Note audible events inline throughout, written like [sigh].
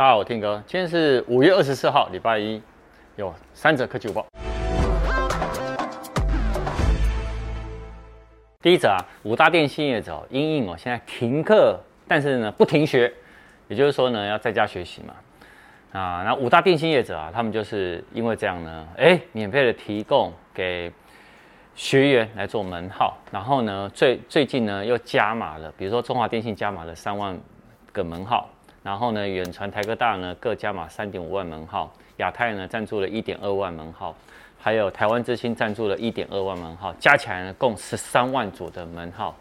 大家好，我 Tim 哥，今天是五月二十四号，礼拜一，有三则科技午报。第一则啊，五大电信业者因应哦，现在停课，但是呢不停学，也就是说呢要在家学习嘛。啊，那五大电信业者啊，他们就是因为这样呢，哎，免费的提供给学员来做门号，然后呢最最近呢又加码了，比如说中华电信加码了三万个门号。然后呢，远传、台科大呢各加码三点五万门号，亚太呢赞助了一点二万门号，还有台湾之星赞助了一点二万门号，加起来呢共十三万组的门号。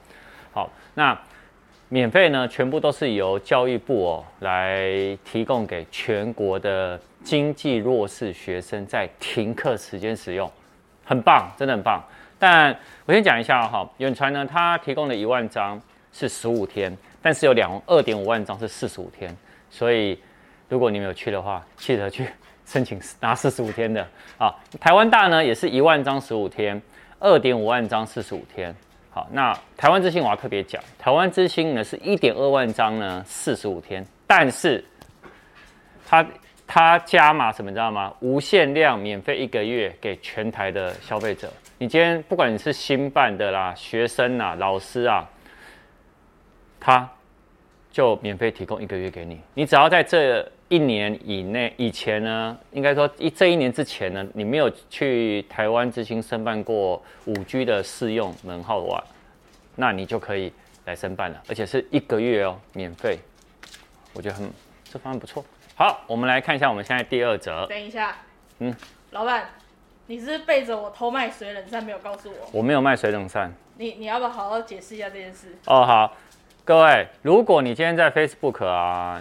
好，那免费呢全部都是由教育部哦来提供给全国的经济弱势学生在停课时间使用，很棒，真的很棒。但我先讲一下哈，远传呢它提供了一万张是十五天。但是有两二点五万张是四十五天，所以如果你没有去的话，记得去申请 [laughs] 拿四十五天的啊。台湾大呢也是一万张十五天，二点五万张四十五天。好，那台湾之星我要特别讲，台湾之星呢是一点二万张呢四十五天，但是它它加码什么你知道吗？无限量免费一个月给全台的消费者。你今天不管你是新办的啦、学生啊、老师啊。他就免费提供一个月给你，你只要在这一年以内以前呢，应该说一这一年之前呢，你没有去台湾之星申办过五 G 的试用门号的话，那你就可以来申办了，而且是一个月哦，免费，我觉得很这方案不错。好，我们来看一下我们现在第二则。等一下，嗯，老板，你是不是背着我偷卖水冷扇没有告诉我？我没有卖水冷扇。你你要不要好好解释一下这件事？哦，好。各位，如果你今天在 Facebook 啊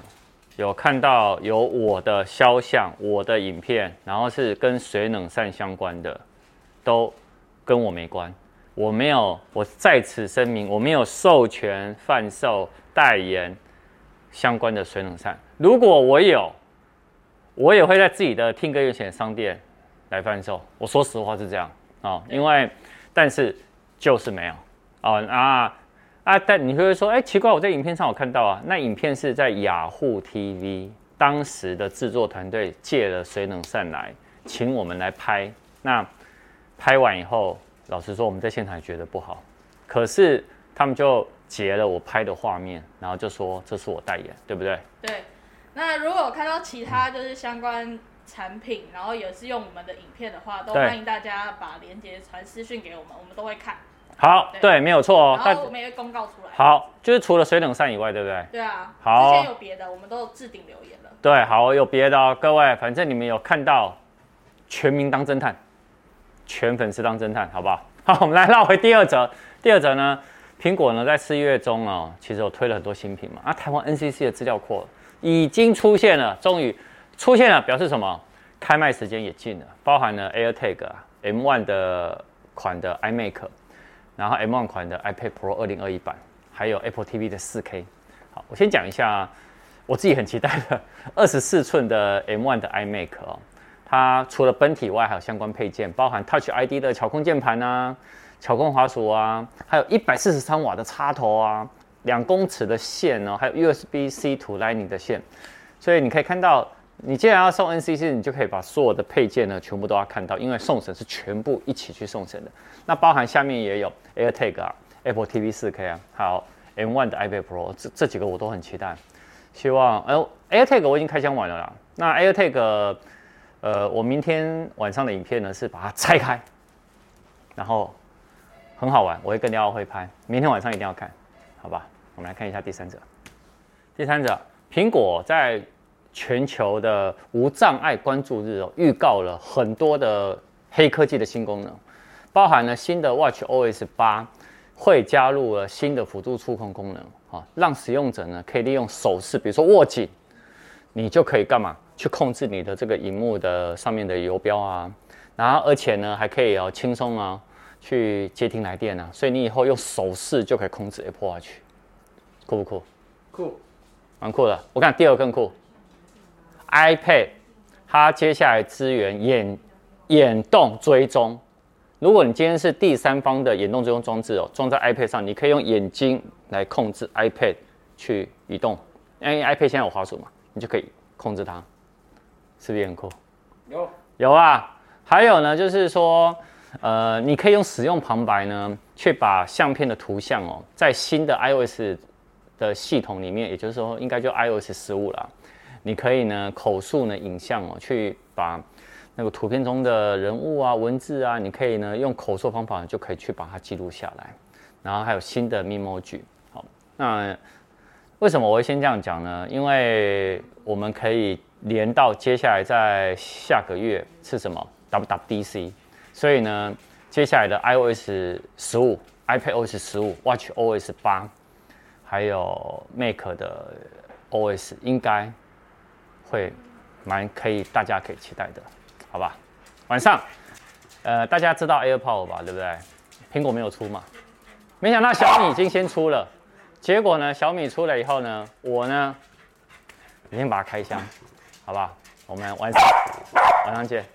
有看到有我的肖像、我的影片，然后是跟水冷扇相关的，都跟我没关。我没有，我在此声明，我没有授权贩售、代言相关的水冷扇。如果我有，我也会在自己的听歌优选商店来贩售。我说实话是这样啊、因为但是就是没有啊啊。啊，但你会说，哎，奇怪，我在影片上有看到啊。那影片是在雅虎 TV，当时的制作团队借了水冷扇来，请我们来拍。那拍完以后，老实说，我们在现场也觉得不好。可是他们就截了我拍的画面，然后就说这是我代言，对不对？对。那如果看到其他就是相关产品，然后也是用我们的影片的话，都欢迎大家把链接传私讯给我们，我们都会看。好，对，对，没有错哦。然后我们也会公告出来。好，就是除了水冷扇以外，对不对？对啊。好。之前有别的，我们都有置顶留言了。对，好，有别的哦，各位，反正你们有看到，全民当侦探，全粉丝当侦探，好不好？[laughs] 好，我们来绕回第二则。第二则呢，苹果呢在四月中哦，其实有推了很多新品嘛。啊，台湾 NCC 的资料库已经出现了，终于出现了，表示什么？开卖时间也近了，包含了 AirTag 啊，M1 的款的 iMac。然后 M1 款的 iPad Pro 二零二一版，还有 Apple TV 的四 K。好，我先讲一下，我自己很期待的 [laughs] 二十四寸的 M1 的 iMac 哦。它除了本体外，还有相关配件，包含 Touch ID 的巧控键盘啊、巧控滑鼠啊，还有一百四十三瓦的插头啊，两公尺的线哦，还有 USB-C to Lightning 的线。所以你可以看到。你既然要送 NCC，你就可以把所有的配件呢全部都要看到，因为送审是全部一起去送审的。那包含下面也有 AirTag 啊、Apple TV 4K 啊，还有 M1 的 iPad Pro，这这几个我都很期待。希望，哎、呃、，AirTag 我已经开箱完了啦。那 AirTag，呃，我明天晚上的影片呢是把它拆开，然后很好玩，我会跟廖会拍。明天晚上一定要看，好吧？我们来看一下第三者。第三者，苹果在。全球的无障碍关注日哦，预告了很多的黑科技的新功能，包含了新的 Watch OS 八会加入了新的辅助触控功能啊，让使用者呢可以利用手势，比如说握紧，你就可以干嘛去控制你的这个荧幕的上面的游标啊，然后而且呢还可以哦轻松啊去接听来电啊，所以你以后用手势就可以控制 Apple Watch，酷不酷？酷，蛮酷的。我看第二个更酷。iPad，它接下来支援眼眼动追踪。如果你今天是第三方的眼动追踪装置哦，装在 iPad 上，你可以用眼睛来控制 iPad 去移动。因为 iPad 现在有滑鼠嘛，你就可以控制它，是不是也很酷？有有啊，还有呢，就是说，呃，你可以用使用旁白呢，去把相片的图像哦，在新的 iOS 的系统里面，也就是说，应该就 iOS 十五了，你可以呢口述呢影像哦，去把那个图片中的人物啊、文字啊，你可以呢用口述方法就可以去把它记录下来，然后还有新的 Memoji。好，那为什么我会先这样讲呢？因为我们可以。连到接下来在下个月是什么？WWDC，所以呢，接下来的 iOS 十五、iPadOS 十五、WatchOS 八，还有 Mac 的 OS 应该会蛮可以，大家可以期待的，好吧？晚上，呃，大家知道 AirPods 吧？对不对？苹果没有出嘛？没想到小米已经先出了，结果呢，小米出了以后呢，我呢，已经把它开箱。好吧，我们晚上晚上见。